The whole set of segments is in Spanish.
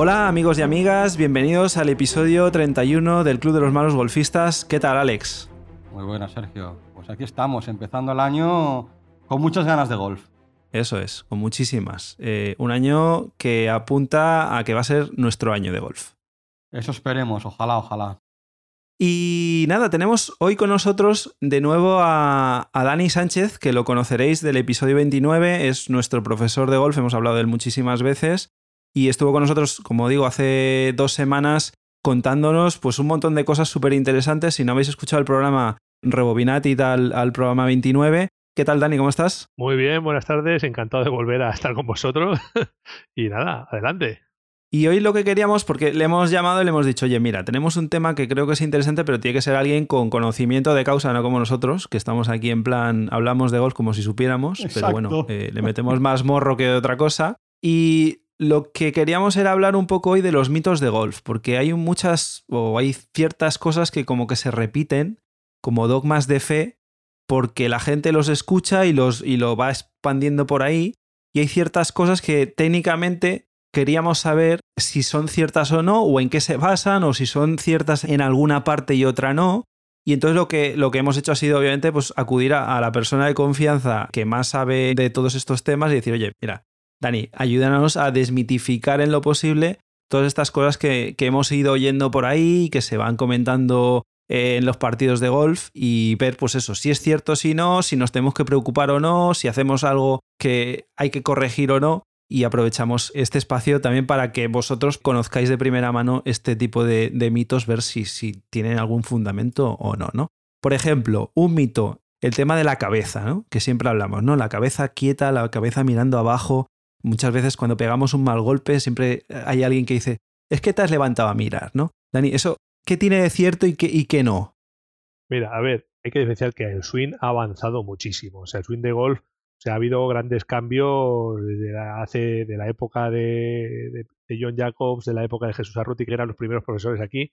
Hola amigos y amigas, bienvenidos al episodio 31 del Club de los Malos Golfistas. ¿Qué tal Alex? Muy buena Sergio. Pues aquí estamos, empezando el año con muchas ganas de golf. Eso es, con muchísimas. Eh, un año que apunta a que va a ser nuestro año de golf. Eso esperemos, ojalá, ojalá. Y nada, tenemos hoy con nosotros de nuevo a, a, Dani Sánchez, que lo conoceréis del episodio 29, es nuestro profesor de golf, hemos hablado de él muchísimas veces, y estuvo con nosotros, como digo, hace dos semanas contándonos pues un montón de cosas súper interesantes. Si no habéis escuchado el programa, rebobinad y tal al programa 29. ¿Qué tal, Dani? ¿Cómo estás? Muy bien, buenas tardes. Encantado de volver a estar con vosotros. y nada, adelante. Y hoy lo que queríamos, porque le hemos llamado y le hemos dicho, oye, mira, tenemos un tema que creo que es interesante, pero tiene que ser alguien con conocimiento de causa, no como nosotros, que estamos aquí en plan, hablamos de golf como si supiéramos, Exacto. pero bueno, eh, le metemos más morro que de otra cosa. Y lo que queríamos era hablar un poco hoy de los mitos de golf, porque hay muchas o hay ciertas cosas que como que se repiten como dogmas de fe, porque la gente los escucha y, los, y lo va expandiendo por ahí, y hay ciertas cosas que técnicamente queríamos saber si son ciertas o no, o en qué se basan, o si son ciertas en alguna parte y otra no. Y entonces lo que, lo que hemos hecho ha sido, obviamente, pues acudir a, a la persona de confianza que más sabe de todos estos temas y decir, oye, mira, Dani, ayúdanos a desmitificar en lo posible todas estas cosas que, que hemos ido oyendo por ahí, que se van comentando eh, en los partidos de golf y ver, pues eso, si es cierto, si no, si nos tenemos que preocupar o no, si hacemos algo que hay que corregir o no. Y aprovechamos este espacio también para que vosotros conozcáis de primera mano este tipo de, de mitos, ver si, si tienen algún fundamento o no, ¿no? Por ejemplo, un mito, el tema de la cabeza, ¿no? Que siempre hablamos, ¿no? La cabeza quieta, la cabeza mirando abajo, Muchas veces cuando pegamos un mal golpe siempre hay alguien que dice, es que te has levantado a mirar, ¿no? Dani, ¿eso qué tiene de cierto y qué, y qué no? Mira, a ver, hay que diferenciar que el swing ha avanzado muchísimo. O sea, el swing de golf, o sea, ha habido grandes cambios desde la, hace, de la época de, de, John Jacobs, de la época de Jesús Arruti, que eran los primeros profesores aquí.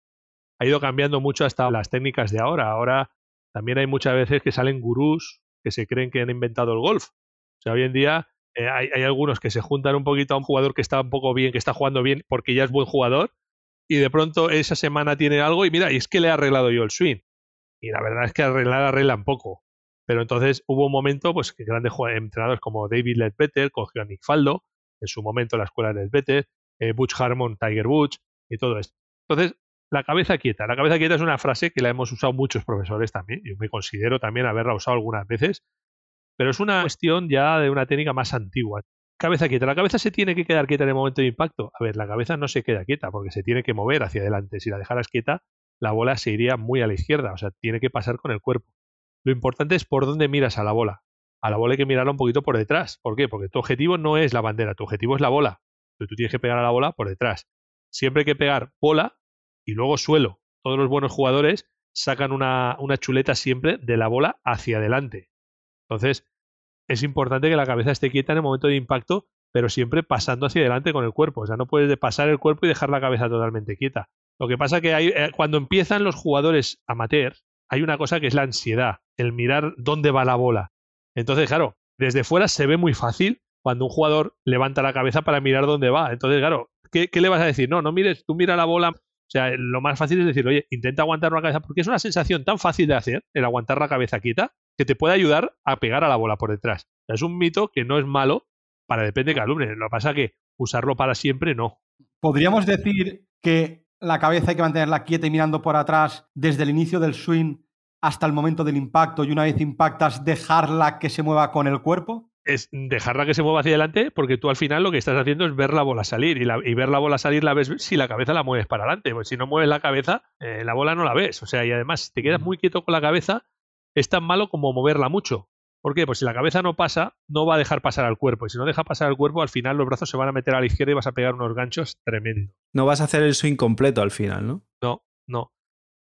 Ha ido cambiando mucho hasta las técnicas de ahora. Ahora también hay muchas veces que salen gurús que se creen que han inventado el golf. O sea, hoy en día eh, hay, hay, algunos que se juntan un poquito a un jugador que está un poco bien, que está jugando bien porque ya es buen jugador, y de pronto esa semana tiene algo y mira, y es que le he arreglado yo el swing. Y la verdad es que arreglar arreglan poco. Pero entonces hubo un momento pues que grandes entrenadores como David Ledbetter cogió a Nick Faldo, en su momento la escuela de Ledbetter, eh, Butch Harmon, Tiger Woods y todo esto. Entonces, la cabeza quieta. La cabeza quieta es una frase que la hemos usado muchos profesores también. Yo me considero también haberla usado algunas veces pero es una cuestión ya de una técnica más antigua. Cabeza quieta. La cabeza se tiene que quedar quieta en el momento de impacto. A ver, la cabeza no se queda quieta porque se tiene que mover hacia adelante. Si la dejaras quieta, la bola se iría muy a la izquierda. O sea, tiene que pasar con el cuerpo. Lo importante es por dónde miras a la bola. A la bola hay que mirarla un poquito por detrás. ¿Por qué? Porque tu objetivo no es la bandera, tu objetivo es la bola. Entonces tú tienes que pegar a la bola por detrás. Siempre hay que pegar bola y luego suelo. Todos los buenos jugadores sacan una, una chuleta siempre de la bola hacia adelante. Entonces, es importante que la cabeza esté quieta en el momento de impacto, pero siempre pasando hacia adelante con el cuerpo. O sea, no puedes pasar el cuerpo y dejar la cabeza totalmente quieta. Lo que pasa que hay, eh, cuando empiezan los jugadores amateurs, hay una cosa que es la ansiedad, el mirar dónde va la bola. Entonces, claro, desde fuera se ve muy fácil cuando un jugador levanta la cabeza para mirar dónde va. Entonces, claro, ¿qué, qué le vas a decir? No, no mires, tú mira la bola. O sea, lo más fácil es decir, oye, intenta aguantar la cabeza, porque es una sensación tan fácil de hacer, el aguantar la cabeza quieta, que te puede ayudar a pegar a la bola por detrás. O sea, es un mito que no es malo para depende de cada alumno. Lo que pasa es que usarlo para siempre no. ¿Podríamos decir que la cabeza hay que mantenerla quieta y mirando por atrás desde el inicio del swing hasta el momento del impacto y una vez impactas dejarla que se mueva con el cuerpo? Es dejarla que se mueva hacia adelante porque tú al final lo que estás haciendo es ver la bola salir y, la, y ver la bola salir la ves si la cabeza la mueves para adelante. Pues si no mueves la cabeza, eh, la bola no la ves. O sea, y además te quedas muy quieto con la cabeza, es tan malo como moverla mucho. ¿Por qué? Pues si la cabeza no pasa, no va a dejar pasar al cuerpo. Y si no deja pasar al cuerpo, al final los brazos se van a meter a la izquierda y vas a pegar unos ganchos tremendo. No vas a hacer el swing completo al final, ¿no? No, no.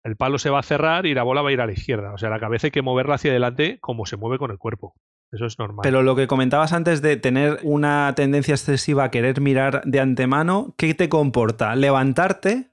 El palo se va a cerrar y la bola va a ir a la izquierda. O sea, la cabeza hay que moverla hacia adelante como se mueve con el cuerpo. Eso es normal. Pero lo que comentabas antes de tener una tendencia excesiva a querer mirar de antemano, ¿qué te comporta? ¿Levantarte?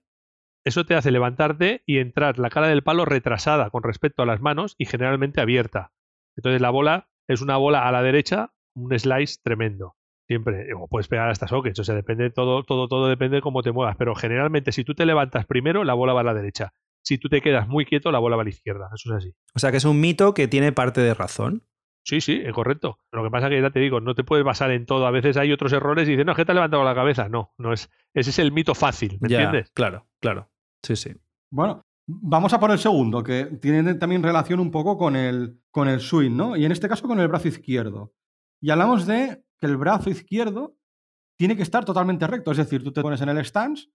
Eso te hace levantarte y entrar la cara del palo retrasada con respecto a las manos y generalmente abierta. Entonces la bola es una bola a la derecha, un slice tremendo. Siempre. O puedes pegar hasta sockets. O sea, depende, todo, todo, todo depende de cómo te muevas. Pero generalmente, si tú te levantas primero, la bola va a la derecha. Si tú te quedas muy quieto, la bola va a la izquierda. Eso es así. O sea que es un mito que tiene parte de razón. Sí, sí, es correcto. Lo que pasa es que ya te digo, no te puedes basar en todo. A veces hay otros errores y dices, no, es que te ha levantado la cabeza. No, no es. Ese es el mito fácil, ¿me Ya, entiendes? Claro, claro. Sí, sí. Bueno, vamos a por el segundo, que tiene también relación un poco con el, con el swing, ¿no? Y en este caso con el brazo izquierdo. Y hablamos de que el brazo izquierdo tiene que estar totalmente recto. Es decir, tú te pones en el stance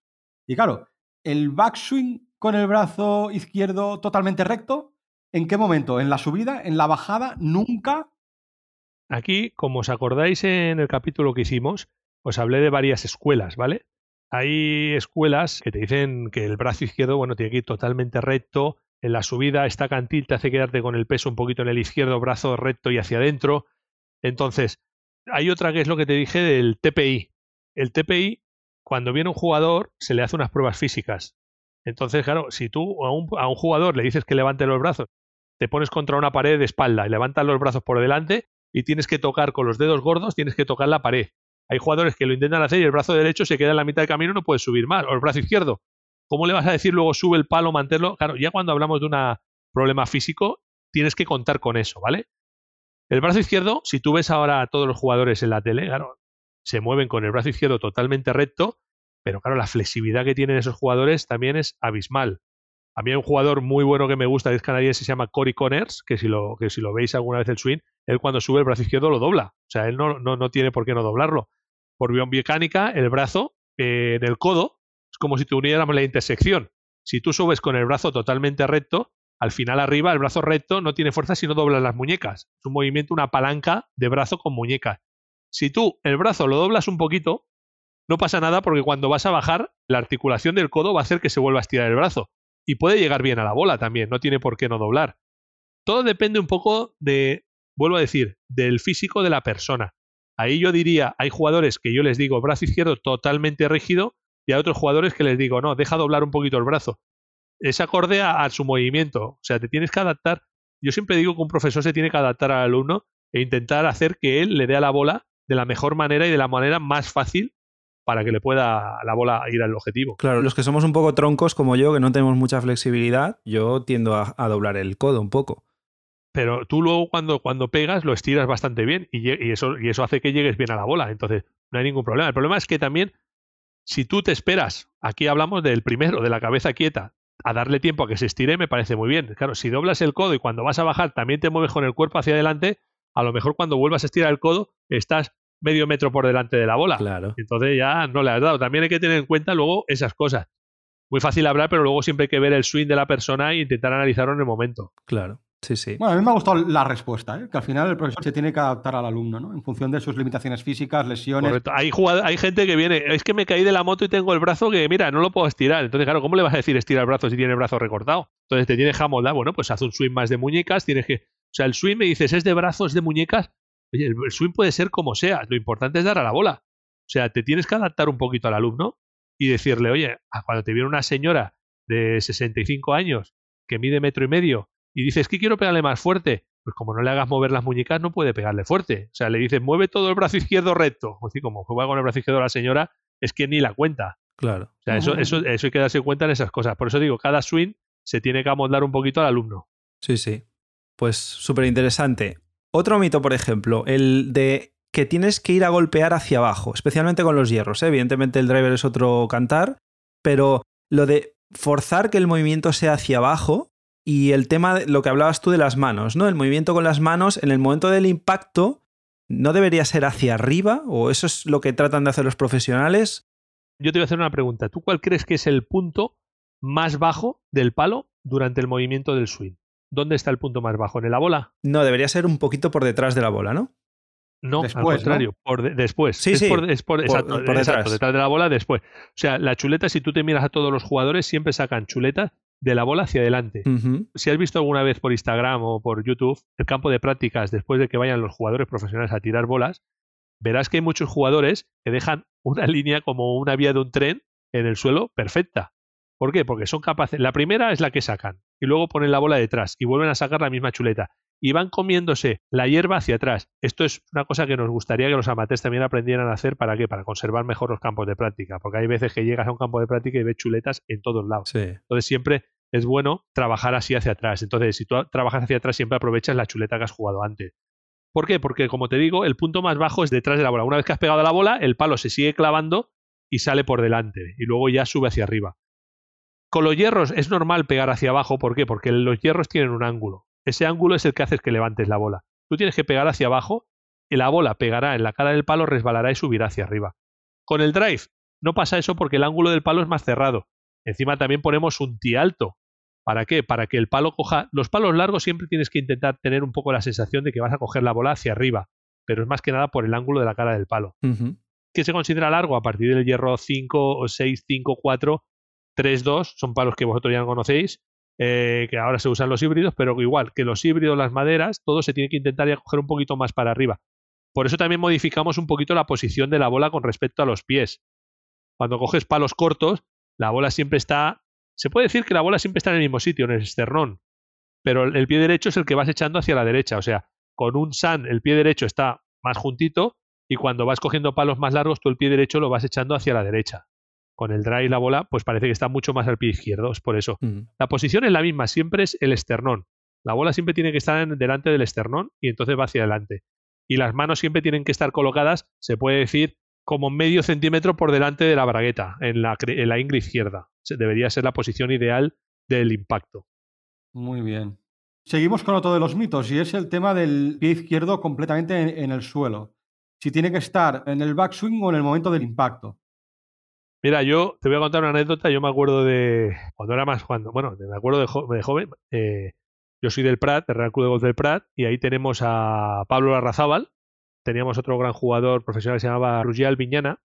y claro, el backswing con el brazo izquierdo totalmente recto, ¿en qué momento? ¿En la subida? ¿En la bajada? ¿Nunca? Aquí, como os acordáis en el capítulo que hicimos, os hablé de varias escuelas, ¿vale? Hay escuelas que te dicen que el brazo izquierdo, bueno, tiene que ir totalmente recto. En la subida, esta cantil te hace quedarte con el peso un poquito en el izquierdo, brazo recto y hacia adentro. Entonces, hay otra que es lo que te dije del TPI. El TPI, cuando viene un jugador, se le hace unas pruebas físicas. Entonces, claro, si tú a un, a un jugador le dices que levante los brazos, te pones contra una pared de espalda y levantas los brazos por delante y tienes que tocar con los dedos gordos, tienes que tocar la pared. Hay jugadores que lo intentan hacer y el brazo derecho se queda en la mitad del camino y no puedes subir más. O el brazo izquierdo. ¿Cómo le vas a decir luego sube el palo, manténlo? Claro, ya cuando hablamos de un problema físico, tienes que contar con eso, ¿vale? El brazo izquierdo, si tú ves ahora a todos los jugadores en la tele, claro, se mueven con el brazo izquierdo totalmente recto, pero claro, la flexibilidad que tienen esos jugadores también es abismal. A mí hay un jugador muy bueno que me gusta, que es canadiense, se llama Cory Connors, que si lo, que si lo veis alguna vez el swing, él cuando sube el brazo izquierdo lo dobla. O sea, él no, no, no tiene por qué no doblarlo. Por biomecánica, el brazo eh, en el codo es como si tuviéramos la intersección. Si tú subes con el brazo totalmente recto, al final arriba el brazo recto no tiene fuerza si no doblas las muñecas. Es un movimiento, una palanca de brazo con muñecas. Si tú el brazo lo doblas un poquito, no pasa nada porque cuando vas a bajar, la articulación del codo va a hacer que se vuelva a estirar el brazo. Y puede llegar bien a la bola también, no tiene por qué no doblar. Todo depende un poco de, vuelvo a decir, del físico de la persona. Ahí yo diría, hay jugadores que yo les digo brazo izquierdo totalmente rígido y hay otros jugadores que les digo, no, deja doblar un poquito el brazo. Es acorde a, su movimiento. O sea, te tienes que adaptar. Yo siempre digo que un profesor se tiene que adaptar al alumno e intentar hacer que él le dé a la bola de la mejor manera y de la manera más fácil para que le pueda la bola ir al objetivo. Claro, los que somos un poco troncos como yo, que no tenemos mucha flexibilidad, yo tiendo a doblar el codo un poco. Pero tú luego cuando, cuando pegas lo estiras bastante bien y, eso, y eso hace que llegues bien a la bola. Entonces, no hay ningún problema. El problema es que también, si tú te esperas, aquí hablamos del primero, de la cabeza quieta, a darle tiempo a que se estire, me parece muy bien. Claro, si doblas el codo y cuando vas a bajar también te mueves con el cuerpo hacia adelante, a lo mejor cuando vuelvas a estirar el codo estás medio metro por delante de la bola. Claro. Entonces ya no le has dado. También hay que tener en cuenta luego esas cosas. Muy fácil hablar, pero luego siempre hay que ver el swing de la persona e intentar analizarlo en el momento. Claro. Sí, sí. Bueno, a mí me ha gustado la respuesta, ¿eh? que al final el profesor se tiene que adaptar al alumno, ¿no? En función de sus limitaciones físicas, lesiones. Correcto. Hay, hay gente que viene, es que me caí de la moto y tengo el brazo que, mira, no lo puedo estirar. Entonces, claro, ¿cómo le vas a decir estirar el brazo si tiene el brazo recortado? Entonces te tienes que amoldar, bueno, pues haz un swing más de muñecas, tienes que... O sea, el swing me dices, ¿es de brazos, de muñecas? Oye, el, swing puede ser como sea, lo importante es dar a la bola. O sea, te tienes que adaptar un poquito al alumno y decirle, oye, a cuando te viene una señora de 65 años que mide metro y medio y dices que quiero pegarle más fuerte, pues como no le hagas mover las muñecas, no puede pegarle fuerte. O sea, le dices, mueve todo el brazo izquierdo recto. O así como juega con el brazo izquierdo la señora, es que ni la cuenta. Claro. O sea, eso, eso hay que darse cuenta en esas cosas. Por eso digo, cada swing se tiene que amoldar un poquito al alumno. Sí, sí. Pues súper interesante. Otro mito, por ejemplo, el de que tienes que ir a golpear hacia abajo, especialmente con los hierros. ¿eh? Evidentemente el driver es otro cantar, pero lo de forzar que el movimiento sea hacia abajo y el tema de lo que hablabas tú de las manos, ¿no? El movimiento con las manos en el momento del impacto no debería ser hacia arriba o eso es lo que tratan de hacer los profesionales. Yo te voy a hacer una pregunta. ¿Tú cuál crees que es el punto más bajo del palo durante el movimiento del swing? ¿Dónde está el punto más bajo? ¿En la bola? No, debería ser un poquito por detrás de la bola, ¿no? No, Después, al ¿no? contrario, por de- después. Sí, es sí, por, es por- exacto, por exacto, detrás. detrás de la bola, después. O sea, la chuleta, si tú te miras a todos los jugadores, siempre sacan chuletas de la bola hacia adelante. Si has visto alguna vez por Instagram o por YouTube el campo de prácticas después de que vayan los jugadores profesionales a tirar bolas, verás que hay muchos jugadores que dejan una línea como una vía de un tren en el suelo perfecta. ¿Por qué? Porque son capaces. La primera es la que sacan y luego ponen la bola detrás y vuelven a sacar la misma chuleta. Y van comiéndose la hierba hacia atrás. Esto es una cosa que nos gustaría que los amateurs también aprendieran a hacer. ¿Para qué? Para conservar mejor los campos de práctica. Porque hay veces que llegas a un campo de práctica y ves chuletas en todos lados. Entonces siempre es bueno trabajar así hacia atrás. Entonces, si tú trabajas hacia atrás, siempre aprovechas la chuleta que has jugado antes. ¿Por qué? Porque, como te digo, el punto más bajo es detrás de la bola. Una vez que has pegado la bola, el palo se sigue clavando y sale por delante. Y luego ya sube hacia arriba. Con los hierros es normal pegar hacia abajo. ¿Por qué? Porque los hierros tienen un ángulo. Ese ángulo es el que hace que levantes la bola. Tú tienes que pegar hacia abajo y la bola pegará en la cara del palo, resbalará y subirá hacia arriba. Con el drive no pasa eso porque el ángulo del palo es más cerrado. Encima también ponemos un tee alto. ¿Para qué? Para que el palo coja... Los palos largos siempre tienes que intentar tener un poco la sensación de que vas a coger la bola hacia arriba, pero es más que nada por el ángulo de la cara del palo. ¿Qué se considera largo? A partir del hierro 5, 6, 5, 4, 3, 2, son palos que vosotros ya no conocéis, eh, que ahora se usan los híbridos, pero igual que los híbridos, las maderas, todo se tiene que intentar ya coger un poquito más para arriba. Por eso también modificamos un poquito la posición de la bola con respecto a los pies. Cuando coges palos cortos, la bola siempre está. Se puede decir que la bola siempre está en el mismo sitio, en el esternón. Pero el pie derecho es el que vas echando hacia la derecha. O sea, con un san el pie derecho está más juntito y cuando vas cogiendo palos más largos, tú el pie derecho lo vas echando hacia la derecha con el drive y la bola, pues parece que está mucho más al pie izquierdo, es por eso. La posición es la misma, siempre es el esternón. La bola siempre tiene que estar delante del esternón y entonces va hacia adelante. Y las manos siempre tienen que estar colocadas, se puede decir, como medio centímetro por delante de la bragueta, en la, en la ingle izquierda. Debería ser la posición ideal del impacto. Muy bien. Seguimos con otro de los mitos y es el tema del pie izquierdo completamente en el suelo. Si tiene que estar en el backswing o en el momento del impacto. Mira, yo te voy a contar una anécdota. Yo me acuerdo de cuando era más, cuando, bueno, me acuerdo de, joven. Eh, yo soy del Prat, del Real Club de Golf del Prat, y ahí tenemos a Pablo Larrazábal. Teníamos otro gran jugador profesional que se llamaba Rugial Viñana.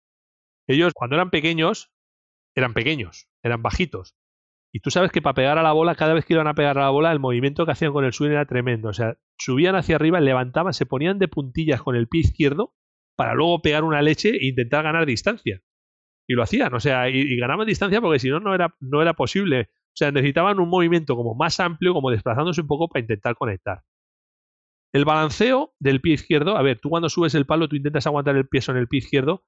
Ellos, cuando eran pequeños, eran pequeños, eran bajitos. Y tú sabes que para pegar a la bola, cada vez que iban a pegar a la bola, el movimiento que hacían con el swing era tremendo. O sea, subían hacia arriba, levantaban, se ponían de puntillas con el pie izquierdo para luego pegar una leche e intentar ganar distancia y lo hacían, o sea, y, ganaban distancia porque si no, no era, no era posible. O sea, necesitaban un movimiento como más amplio, como desplazándose un poco para intentar conectar. El balanceo del pie izquierdo, a ver, tú cuando subes el palo, tú intentas aguantar el peso en el pie izquierdo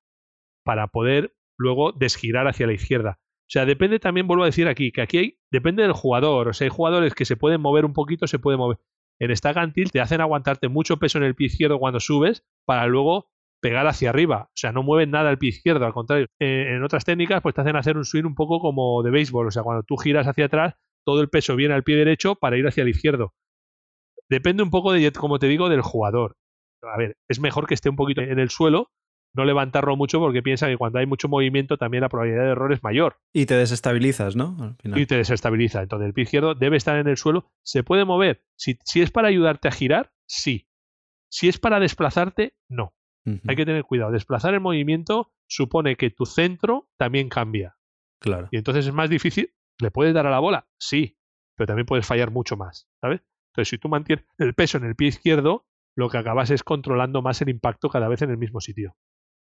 para poder luego desgirar hacia la izquierda. O sea, depende también, vuelvo a decir aquí, que aquí hay, depende del jugador. O sea, hay jugadores que se pueden mover un poquito, se pueden mover. En esta cantil te hacen aguantarte mucho peso en el pie izquierdo cuando subes para luego pegar hacia arriba. O sea, no mueven nada el pie izquierdo, al contrario. Eh, en otras técnicas, pues te hacen hacer un swing un poco como de béisbol. O sea, cuando tú giras hacia atrás, todo el peso viene al pie derecho para ir hacia el izquierdo. Depende un poco, de, como te digo, del jugador. A ver, es mejor que esté un poquito en el suelo, no levantarlo mucho porque piensa que cuando hay mucho movimiento también la probabilidad de error es mayor. Y te desestabilizas, ¿no? Y te desestabiliza. Entonces el pie izquierdo debe estar en el suelo. ¿Se puede mover? Si, si es para ayudarte a girar, sí. Si es para desplazarte, no. Hay que tener cuidado. Desplazar el movimiento supone que tu centro también cambia. Claro. Y entonces es más difícil. ¿Le puedes dar a la bola? Sí, pero también puedes fallar mucho más, ¿sabes? Entonces, si tú mantienes el peso en el pie izquierdo, lo que acabas es controlando más el impacto cada vez en el mismo sitio.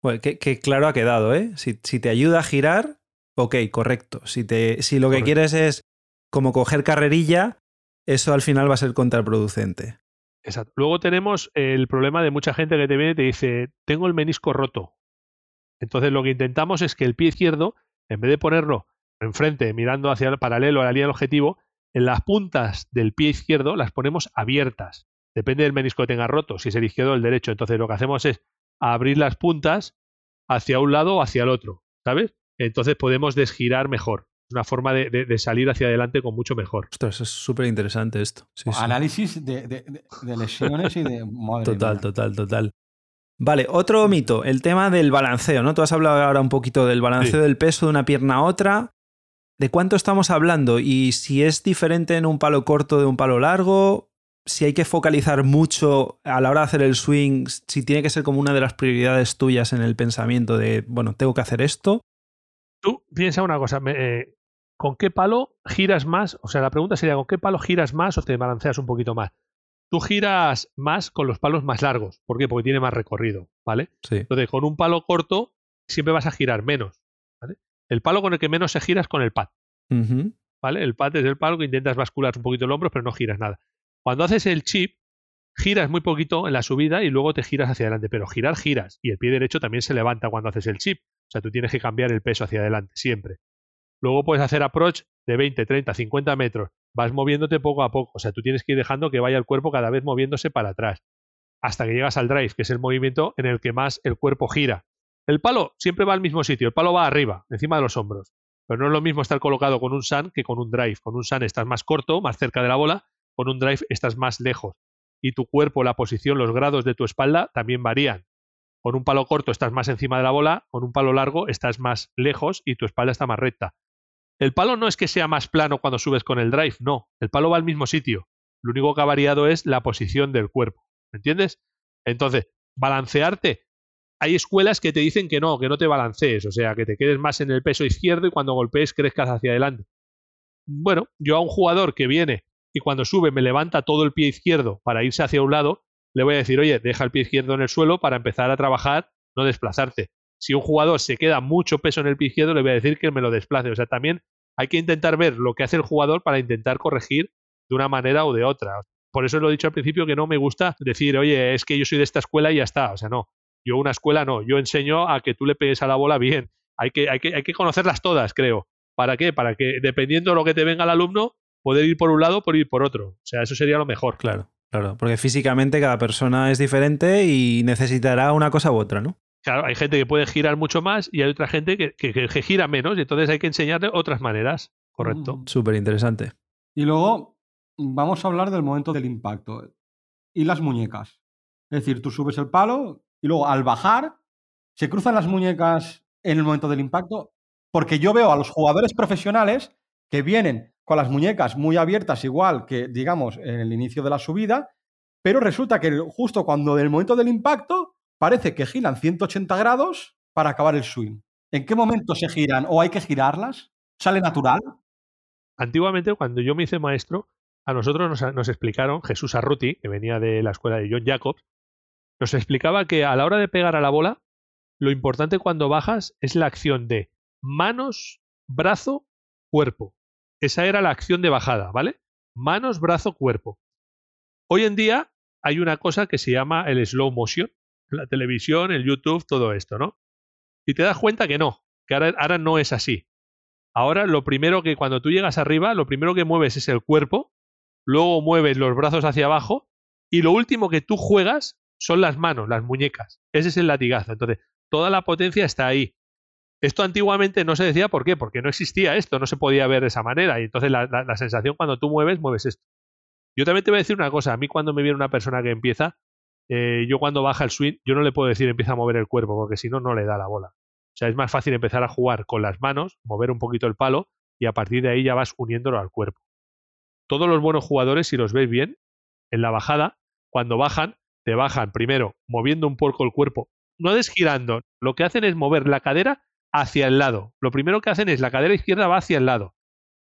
Bueno, que, claro ha quedado, ¿eh? Si, te ayuda a girar, ok, correcto. Si, te, si lo que quieres es como coger carrerilla, eso al final va a ser contraproducente. Exacto. Luego tenemos el problema de mucha gente que te viene y te dice, tengo el menisco roto. Entonces lo que intentamos es que el pie izquierdo, en vez de ponerlo enfrente, mirando hacia el paralelo a la línea del objetivo, en las puntas del pie izquierdo las ponemos abiertas. Depende del menisco que tenga roto, si es el izquierdo o el derecho. Entonces lo que hacemos es abrir las puntas hacia un lado o hacia el otro, ¿sabes? Entonces podemos desgirar mejor una forma de, salir hacia adelante con mucho mejor. Ostras, es súper interesante esto. Análisis de, lesiones y de... total, total, total. Vale, otro mito, el tema del balanceo, ¿no? Tú has hablado ahora un poquito del balanceo del peso de una pierna a otra. ¿De cuánto estamos hablando? Y si es diferente en un palo corto de un palo largo, si hay que focalizar mucho a la hora de hacer el swing, si tiene que ser como una de las prioridades tuyas en el pensamiento de, bueno, tengo que hacer esto. Tú piensa una cosa, eh, ¿con qué palo giras más? O sea, la pregunta sería, ¿con qué palo giras más o te balanceas un poquito más? Tú giras más con los palos más largos. ¿Por qué? Porque tiene más recorrido, ¿vale? Sí. Entonces, con un palo corto siempre vas a girar menos, ¿vale? El palo con el que menos se gira es con el pad, ¿vale? El pad es el palo que intentas bascular un poquito el hombro, pero no giras nada. Cuando haces el chip, giras muy poquito en la subida y luego te giras hacia adelante, pero girar giras y el pie derecho también se levanta cuando haces el chip, o sea, tú tienes que cambiar el peso hacia adelante siempre. Luego puedes hacer approach de 20, 30, 50 metros, vas moviéndote poco a poco, o sea, tú tienes que ir dejando que vaya el cuerpo cada vez moviéndose para atrás, hasta que llegas al drive, que es el movimiento en el que más el cuerpo gira. El palo siempre va al mismo sitio, el palo va arriba, encima de los hombros, pero no es lo mismo estar colocado con un sun que con un drive. Con un sun estás más corto, más cerca de la bola, con un drive estás más lejos y tu cuerpo, la posición, los grados de tu espalda también varían. Con un palo corto estás más encima de la bola, con un palo largo estás más lejos y tu espalda está más recta. El palo no es que sea más plano cuando subes con el drive, no, el palo va al mismo sitio. Lo único que ha variado es la posición del cuerpo. ¿Me entiendes? Entonces, balancearte. Hay escuelas que te dicen que no, que no te balancees, o sea, que te quedes más en el peso izquierdo y cuando golpees crezcas hacia adelante. Bueno, yo a un jugador que viene y cuando sube me levanta todo el pie izquierdo para irse hacia un lado, le voy a decir, oye, deja el pie izquierdo en el suelo para empezar a trabajar, no desplazarte. Si un jugador se queda mucho peso en el pie izquierdo, le voy a decir que me lo desplace. O sea, también hay que intentar ver lo que hace el jugador para intentar corregir de una manera o de otra. Por eso lo he dicho al principio que no me gusta decir, oye, es que yo soy de esta escuela y ya está. O sea, no. Yo una escuela no. Yo enseño a que tú le pegues a la bola bien. Hay que, hay que, hay que conocerlas todas, creo. ¿Para qué? Para que dependiendo de lo que te venga al alumno, poder ir por un lado por ir por otro. O sea, eso sería lo mejor. Claro, claro. Porque físicamente cada persona es diferente y necesitará una cosa u otra, ¿no? Claro, hay gente que puede girar mucho más y hay otra gente que, que, gira menos y entonces hay que enseñarle otras maneras. Correcto. Mm. Súper interesante. Y luego vamos a hablar del momento del impacto y las muñecas. Es decir, tú subes el palo y luego al bajar se cruzan las muñecas en el momento del impacto porque yo veo a los jugadores profesionales que vienen con las muñecas muy abiertas, igual que, digamos, en el inicio de la subida, pero resulta que justo cuando del momento del impacto parece que giran 180 grados para acabar el swing. ¿En qué momento se giran o hay que girarlas? ¿Sale natural? Antiguamente, cuando yo me hice maestro, a nosotros nos, nos explicaron, Jesús Arruti, que venía de la escuela de John Jacobs, nos explicaba que a la hora de pegar a la bola, lo importante cuando bajas es la acción de manos, brazo, cuerpo. Esa era la acción de bajada, ¿vale? Manos, brazo, cuerpo. Hoy en día hay una cosa que se llama el slow motion, la televisión, el YouTube, todo esto, ¿no? Y te das cuenta que no, que ahora, no es así. Ahora lo primero que cuando tú llegas arriba, lo primero que mueves es el cuerpo, luego mueves los brazos hacia abajo y lo último que tú juegas son las manos, las muñecas. Ese es el latigazo. Entonces, toda la potencia está ahí. Esto antiguamente no se decía por qué, porque no existía esto, no se podía ver de esa manera. Y entonces la, sensación cuando tú mueves, mueves esto. Yo también te voy a decir una cosa, a mí cuando me viene una persona que empieza, eh, yo cuando baja el swing, yo no le puedo decir empieza a mover el cuerpo, porque si no, no le da la bola. O sea, es más fácil empezar a jugar con las manos, mover un poquito el palo, y a partir de ahí ya vas uniéndolo al cuerpo. Todos los buenos jugadores, si los ves bien, en la bajada, cuando bajan, te bajan primero moviendo un poco el cuerpo, no desgirando, lo que hacen es mover la cadera hacia el lado. Lo primero que hacen es la cadera izquierda va hacia el lado.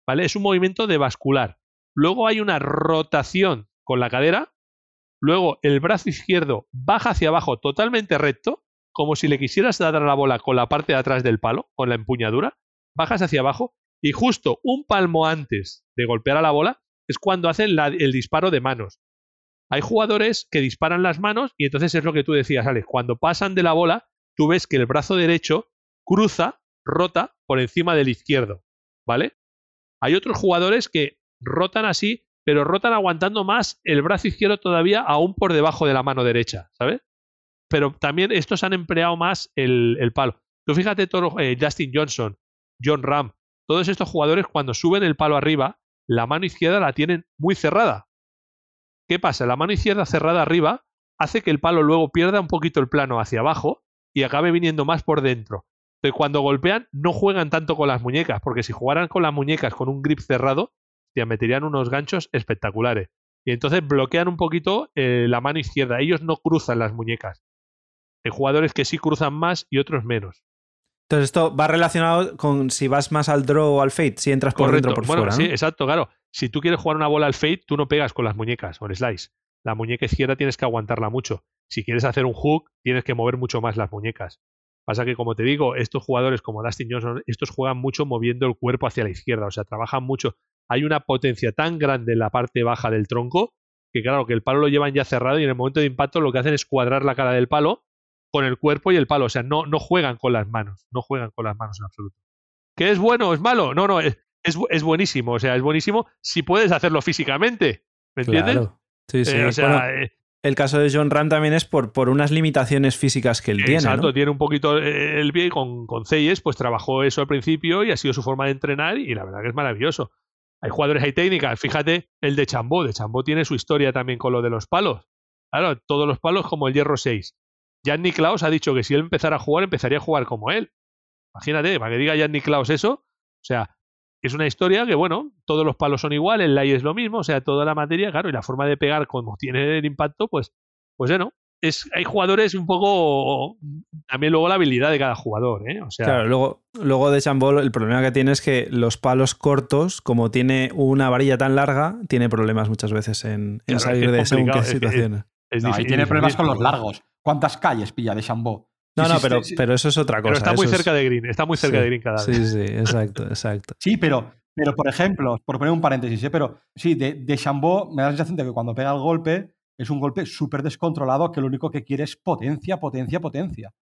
¿Vale? Es un movimiento de vascular. Luego hay una rotación con la cadera. Luego el brazo izquierdo baja hacia abajo totalmente recto, como si le quisieras dar la bola con la parte de atrás del palo, con la empuñadura. Bajas hacia abajo y justo un palmo antes de golpear a la bola es cuando hacen el disparo de manos. Hay jugadores que disparan las manos y entonces es lo que tú decías, Alex. Cuando pasan de la bola, tú ves que el brazo derecho cruza, rota por encima del izquierdo, ¿vale? Hay otros jugadores que rotan así, pero rotan aguantando más el brazo izquierdo todavía aún por debajo de la mano derecha, ¿sabes? Pero también estos han empleado más el, palo. Tú fíjate, eh, Justin Johnson, John Ram, todos estos jugadores cuando suben el palo arriba, la mano izquierda la tienen muy cerrada. ¿Qué pasa? La mano izquierda cerrada arriba hace que el palo luego pierda un poquito el plano hacia abajo y acabe viniendo más por dentro cuando golpean no juegan tanto con las muñecas, porque si jugaran con las muñecas con un grip cerrado, te meterían unos ganchos espectaculares. Y entonces bloquean un poquito eh, la mano izquierda. Ellos no cruzan las muñecas. Hay jugadores que sí cruzan más y otros menos. Entonces esto va relacionado con si vas más al draw o al fade, si entras por dentro o por bueno, fuera. Sí, exacto, claro. Si tú quieres jugar una bola al fade, tú no pegas con las muñecas o el slice. La muñeca izquierda tienes que aguantarla mucho. Si quieres hacer un hook, tienes que mover mucho más las muñecas. Pasa que, como te digo, estos jugadores como Dustin Johnson, estos juegan mucho moviendo el cuerpo hacia la izquierda, o sea, trabajan mucho. Hay una potencia tan grande en la parte baja del tronco que claro, que el palo lo llevan ya cerrado y en el momento de impacto lo que hacen es cuadrar la cara del palo con el cuerpo y el palo. O sea, no, no juegan con las manos, no juegan con las manos en absoluto. ¿Qué es bueno es malo? No, no, es, es, buenísimo. O sea, es buenísimo si puedes hacerlo físicamente. ¿Me entiendes? Claro. Sí, sí. Eh, o sea, eh, el caso de John Ram también es por, por unas limitaciones físicas que él tiene. Exacto, tiene un poquito el pie con, con Ceyes, pues trabajó eso al principio y ha sido su forma de entrenar y la verdad que es maravilloso. Hay jugadores, hay técnicas. Fíjate el de Chambó. De Chambó tiene su historia también con lo de los palos. Claro, todos los palos como el hierro 6. Jan Niklaus ha dicho que si él empezara a jugar, empezaría a jugar como él. Imagínate, para que diga Jan Niklaus eso. O sea, es una historia que, bueno, todos los palos son iguales, el lay es lo mismo, o sea, toda la materia, claro, y la forma de pegar como tiene el impacto, pues, pues bueno, hay jugadores un poco. También luego la habilidad de cada jugador, ¿eh? O sea, claro, luego, luego de Chambol, el problema que tiene es que los palos cortos, como tiene una varilla tan larga, tiene problemas muchas veces en, salir de según qué situaciones. y tiene problemas con los largos. ¿Cuántas calles pilla de Chambó? No, no, pero, pero eso es otra cosa. Pero está muy cerca de Green, está muy cerca de Green cada vez. Sí, sí, exacto, exacto. sí, pero, pero por ejemplo, por poner un paréntesis, ¿eh? pero sí, de, de Chambó me da la sensación de que cuando pega el golpe es un golpe súper descontrolado que lo único que quiere es potencia, potencia, potencia.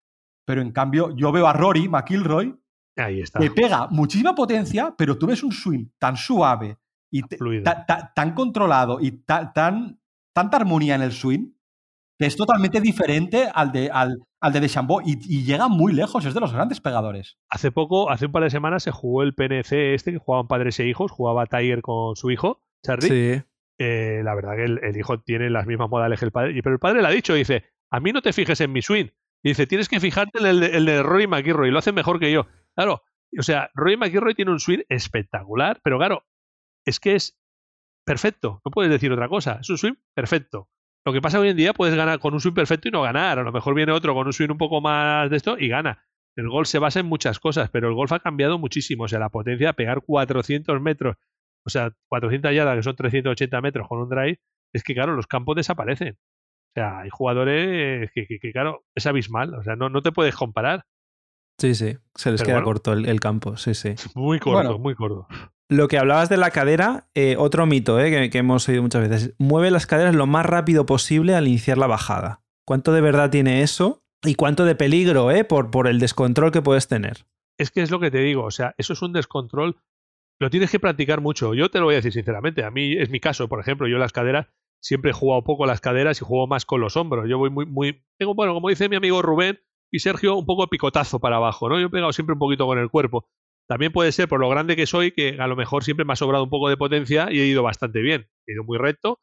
Pero en cambio, yo veo a Rory McIlroy Ahí está. que pega muchísima potencia, pero tú ves un swing tan suave y tan controlado y tan, tanta armonía en el swing es totalmente diferente al de, al, al de Deschambeau y, y, llega muy lejos, es de los grandes pegadores. Hace poco, hace un par de semanas se jugó el PNC este, que jugaban padres e hijos, jugaba Tiger con su hijo, Charlie. Sí. Eh, la verdad que el, hijo tiene las mismas modales que el padre. Pero el padre le ha dicho, dice, a mí no te fijes en mi swing. dice, tienes que fijarte en el, de Rory McIlroy, lo hace mejor que yo. Claro, o sea, Rory McIlroy tiene un swing espectacular, pero claro, es que es perfecto, no puedes decir otra cosa, es un swing perfecto. Lo que pasa hoy en día, puedes ganar con un swing perfecto y no ganar. A lo mejor viene otro con un swing un poco más de esto y gana. El golf se basa en muchas cosas, pero el golf ha cambiado muchísimo. O sea, la potencia, pegar 400 metros o sea, 400 yardas, que son 380 metros con un drive, es que, claro, los campos desaparecen. O sea, hay jugadores que, que, claro, es abismal. O sea, no, no te puedes comparar. Sí, sí, se les queda corto el, campo, sí, sí. Muy corto, muy corto. Lo que hablabas de la cadera, eh, otro mito eh, que, hemos oído muchas veces. Mueve las caderas lo más rápido posible al iniciar la bajada. ¿Cuánto de verdad tiene eso? ¿Y cuánto de peligro eh, por, por el descontrol que puedes tener? Es que es lo que te digo, o sea, eso es un descontrol lo tienes que practicar mucho. Yo te lo voy a decir sinceramente. A mí es mi caso, por ejemplo, yo las caderas siempre he jugado poco las caderas y juego más con los hombros. Yo voy muy, muy, tengo, bueno, como dice mi amigo Rubén y Sergio, un poco picotazo para abajo, ¿no? Yo he pegado siempre un poquito con el cuerpo. También puede ser por lo grande que soy, que a lo mejor siempre me ha sobrado un poco de potencia y he ido bastante bien. He ido muy recto.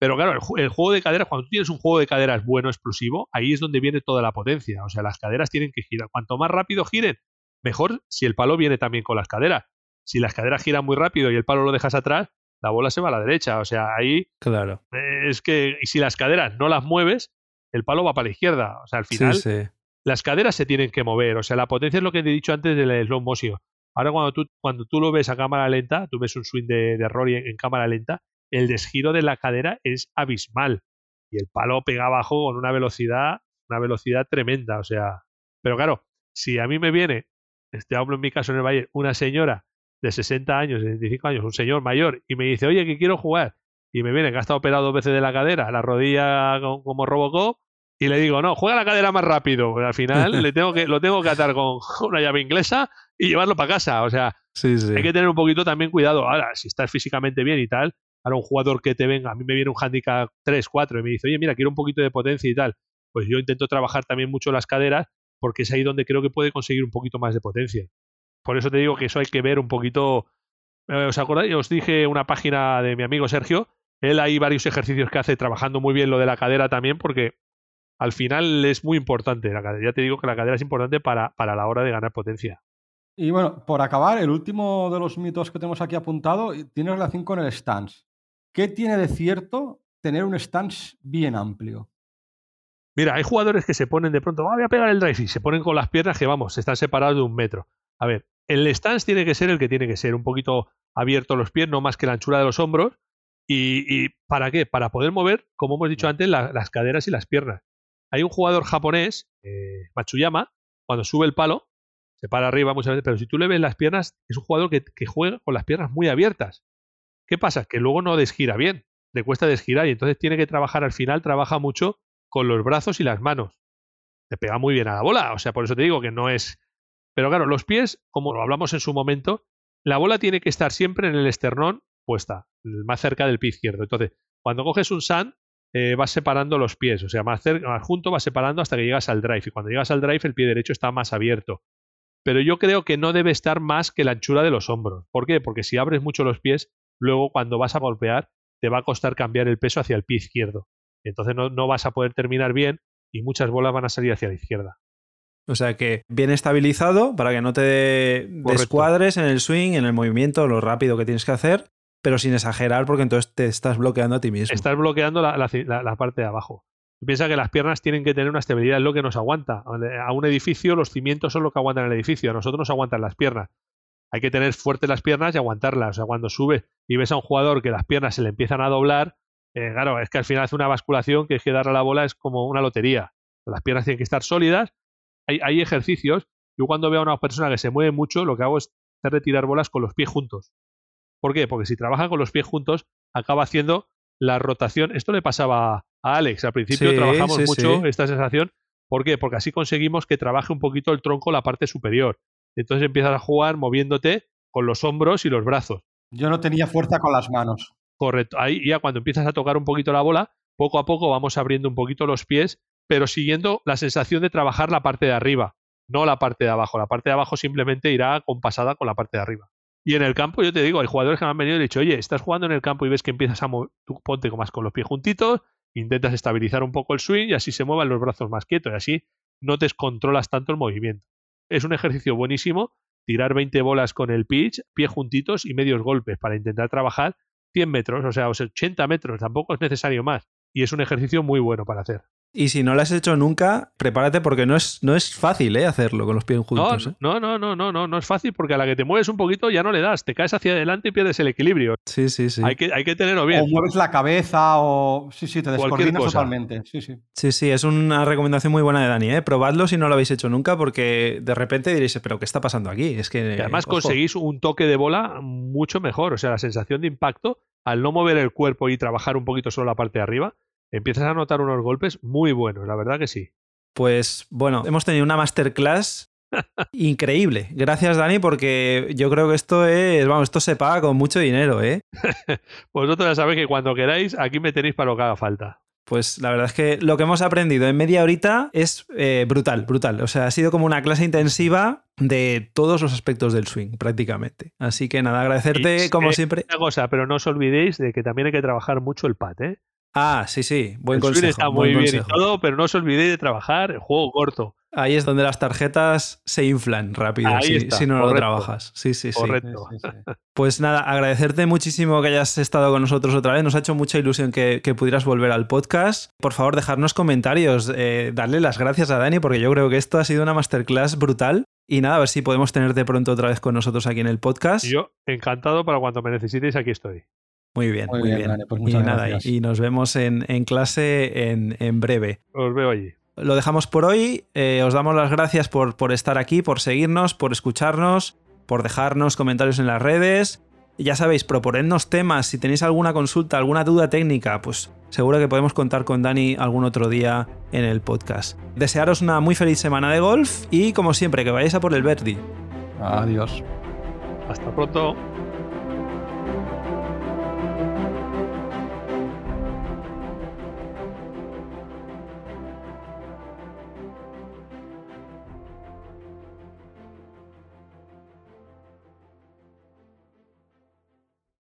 Pero claro, el, juego de caderas, cuando tú tienes un juego de caderas bueno, explosivo, ahí es donde viene toda la potencia. O sea, las caderas tienen que girar. Cuanto más rápido giren, mejor si el palo viene también con las caderas si las caderas giran muy rápido y el palo lo dejas atrás, la bola se va a la derecha. O sea, ahí. Claro. Es que si las caderas no las mueves, el palo va para la izquierda. O sea, al final. Las caderas se tienen que mover. O sea, la potencia es lo que te he dicho antes del slow motion. Ahora, cuando tú, cuando tú lo ves a cámara lenta, tú ves un swing de, de Rory en, cámara lenta, el desgiro de la cadera es abismal. Y el palo pega abajo con una velocidad, una velocidad tremenda. O sea, pero claro, si a mí me viene, este hablo en mi caso en el Valle, una señora de 60 años, de 65 años, un señor mayor, y me dice, oye, que quiero jugar, y me viene que ha estado operado dos veces de la cadera, la rodilla como Robocop, y le digo, no, juega la cadera más rápido, porque al final le tengo que, lo tengo que atar con una llave inglesa y llevarlo para casa. O sea, hay que tener un poquito también cuidado. Ahora, si estás físicamente bien y tal, ahora un jugador que te venga, a mí me viene un handicap 3, 4 y me dice, oye, mira, quiero un poquito de potencia y tal, pues yo intento trabajar también mucho las caderas porque es ahí donde creo que puede conseguir un poquito más de potencia. Por eso te digo que eso hay que ver un poquito. Eh, ¿Os acordáis? Os dije una página de mi amigo Sergio. Él hay varios ejercicios que hace trabajando muy bien lo de la cadera también, porque al final es muy importante. La cadera. Ya te digo que la cadera es importante para, para la hora de ganar potencia. Y bueno, por acabar, el último de los mitos que tenemos aquí apuntado tiene relación con el stance. ¿Qué tiene de cierto tener un stance bien amplio? Mira, hay jugadores que se ponen de pronto, ah, voy a pegar el drive y se ponen con las piernas que, vamos, están separados de un metro. A ver, el stance tiene que ser el que tiene que ser, un poquito abierto los pies, no más que la anchura de los hombros. ¿Y, para qué? Para poder mover, como hemos dicho antes, las caderas y las piernas. Hay un jugador japonés, eh, Matsuyama, cuando sube el palo, se para arriba muchas veces, pero si tú le ves las piernas, es un jugador que, juega con las piernas muy abiertas. ¿Qué pasa? Que luego no desgira bien. le cuesta desgirar y entonces tiene que trabajar al final, trabaja mucho con los brazos y las manos. Te pega muy bien a la bola, o sea, por eso te digo que no es... Pero claro, los pies, como lo hablamos en su momento, la bola tiene que estar siempre en el esternón puesta, más cerca del pie izquierdo. Entonces, cuando coges un sand, eh, vas separando los pies, o sea, más, cerca, más junto vas separando hasta que llegas al drive. Y cuando llegas al drive, el pie derecho está más abierto. Pero yo creo que no debe estar más que la anchura de los hombros. ¿Por qué? Porque si abres mucho los pies, luego cuando vas a golpear, te va a costar cambiar el peso hacia el pie izquierdo. Entonces no, no vas a poder terminar bien y muchas bolas van a salir hacia la izquierda. O sea que bien estabilizado para que no te descuadres en el swing, en el movimiento, lo rápido que tienes que hacer, pero sin exagerar porque entonces te estás bloqueando a ti mismo. Estás bloqueando la, la, parte de abajo. Piensa que las piernas tienen que tener una estabilidad, es lo que nos aguanta. A un edificio los cimientos son lo que aguantan el edificio, a nosotros nos aguantan las piernas. Hay que tener fuertes las piernas y aguantarlas. O sea, cuando sube y ves a un jugador que las piernas se le empiezan a doblar, eh, claro, es que al final hace una basculación que es que darle a la bola es como una lotería. Las piernas tienen que estar sólidas hay, ejercicios. Yo cuando veo a una persona que se mueve mucho, lo que hago es hacer retirar bolas con los pies juntos. ¿Por qué? Porque si trabaja con los pies juntos, acaba haciendo la rotación. Esto le pasaba a Alex. Al principio trabajamos mucho esta sensación. ¿Por qué? Porque así conseguimos que trabaje un poquito el tronco, la parte superior. Entonces empiezas a jugar moviéndote con los hombros y los brazos. Yo no tenía fuerza con las manos. Correcto. Ahí ya cuando empiezas a tocar un poquito la bola, poco a poco vamos abriendo un poquito los pies pero siguiendo la sensación de trabajar la parte de arriba, no la parte de abajo. La parte de abajo simplemente irá compasada con la parte de arriba. Y en el campo, yo te digo, hay jugadores que me han venido y han dicho, oye, estás jugando en el campo y ves que empiezas a mover, tú ponte más con los pies juntitos, intentas estabilizar un poco el swing y así se muevan los brazos más quietos y así no descontrolas tanto el movimiento. Es un ejercicio buenísimo, tirar 20 bolas con el pitch, pies juntitos y medios golpes para intentar trabajar 100 metros, o sea, 80 metros, tampoco es necesario más. Y es un ejercicio muy bueno para hacer. Y si no lo has hecho nunca, prepárate porque no es, no es fácil ¿eh? hacerlo con los pies juntos. ¿eh? No, no, no, no, no, no, es fácil porque a la que te mueves un poquito ya no le das, te caes hacia adelante y pierdes el equilibrio. Sí, sí, sí. Hay que, hay que tenerlo bien. O mueves la cabeza o... Sí, sí, te descoordinas totalmente. Sí, sí. Sí, sí, es una recomendación muy buena de Dani, ¿eh? Probadlo si no lo habéis hecho nunca porque de repente diréis, pero ¿qué está pasando aquí? Es que... además conseguís un toque de bola mucho mejor, o sea, la sensación de impacto al no mover el cuerpo y trabajar un poquito solo la parte de arriba empiezas a notar unos golpes muy buenos, la verdad que sí. Pues bueno, hemos tenido una masterclass increíble. Gracias, Dani, porque yo creo que esto es, vamos, esto se paga con mucho dinero, ¿eh? Vosotros ya sabéis que cuando queráis, aquí me tenéis para lo que haga falta. Pues la verdad es que lo que hemos aprendido en media horita es eh, brutal, brutal. O sea, ha sido como una clase intensiva de todos los aspectos del swing, prácticamente. Así que nada, agradecerte como siempre. Una cosa, pero no os olvidéis de que también hay que trabajar mucho el pad, ¿eh? Ah, sí, sí, buen el consejo. está muy bien y todo, pero no os olvidéis de trabajar el juego corto. Ahí es donde las tarjetas se inflan rápido si, no lo trabajas. Sí, sí, sí. Correcto. Pues nada, agradecerte muchísimo que hayas estado con nosotros otra vez. Nos ha hecho mucha ilusión que, pudieras volver al podcast. Por favor, dejarnos comentarios, eh, darle las gracias a Dani, porque yo creo que esto ha sido una masterclass brutal. Y nada, a ver si podemos tenerte pronto otra vez con nosotros aquí en el podcast. yo, encantado para cuando me necesitéis, aquí estoy. Muy bien, muy, bien. Pues y, nada, y, nos vemos en, clase en, breve. Os veo allí. Lo dejamos por hoy. Eh, os damos las gracias por, por estar aquí, por seguirnos, por escucharnos, por dejarnos comentarios en las redes. Ya sabéis, proponednos temas. Si tenéis alguna consulta, alguna duda técnica, pues seguro que podemos contar con Dani algún otro día en el podcast. Desearos una muy feliz semana de golf y, como siempre, que vayáis a por el Verdi. Adiós. Hasta pronto.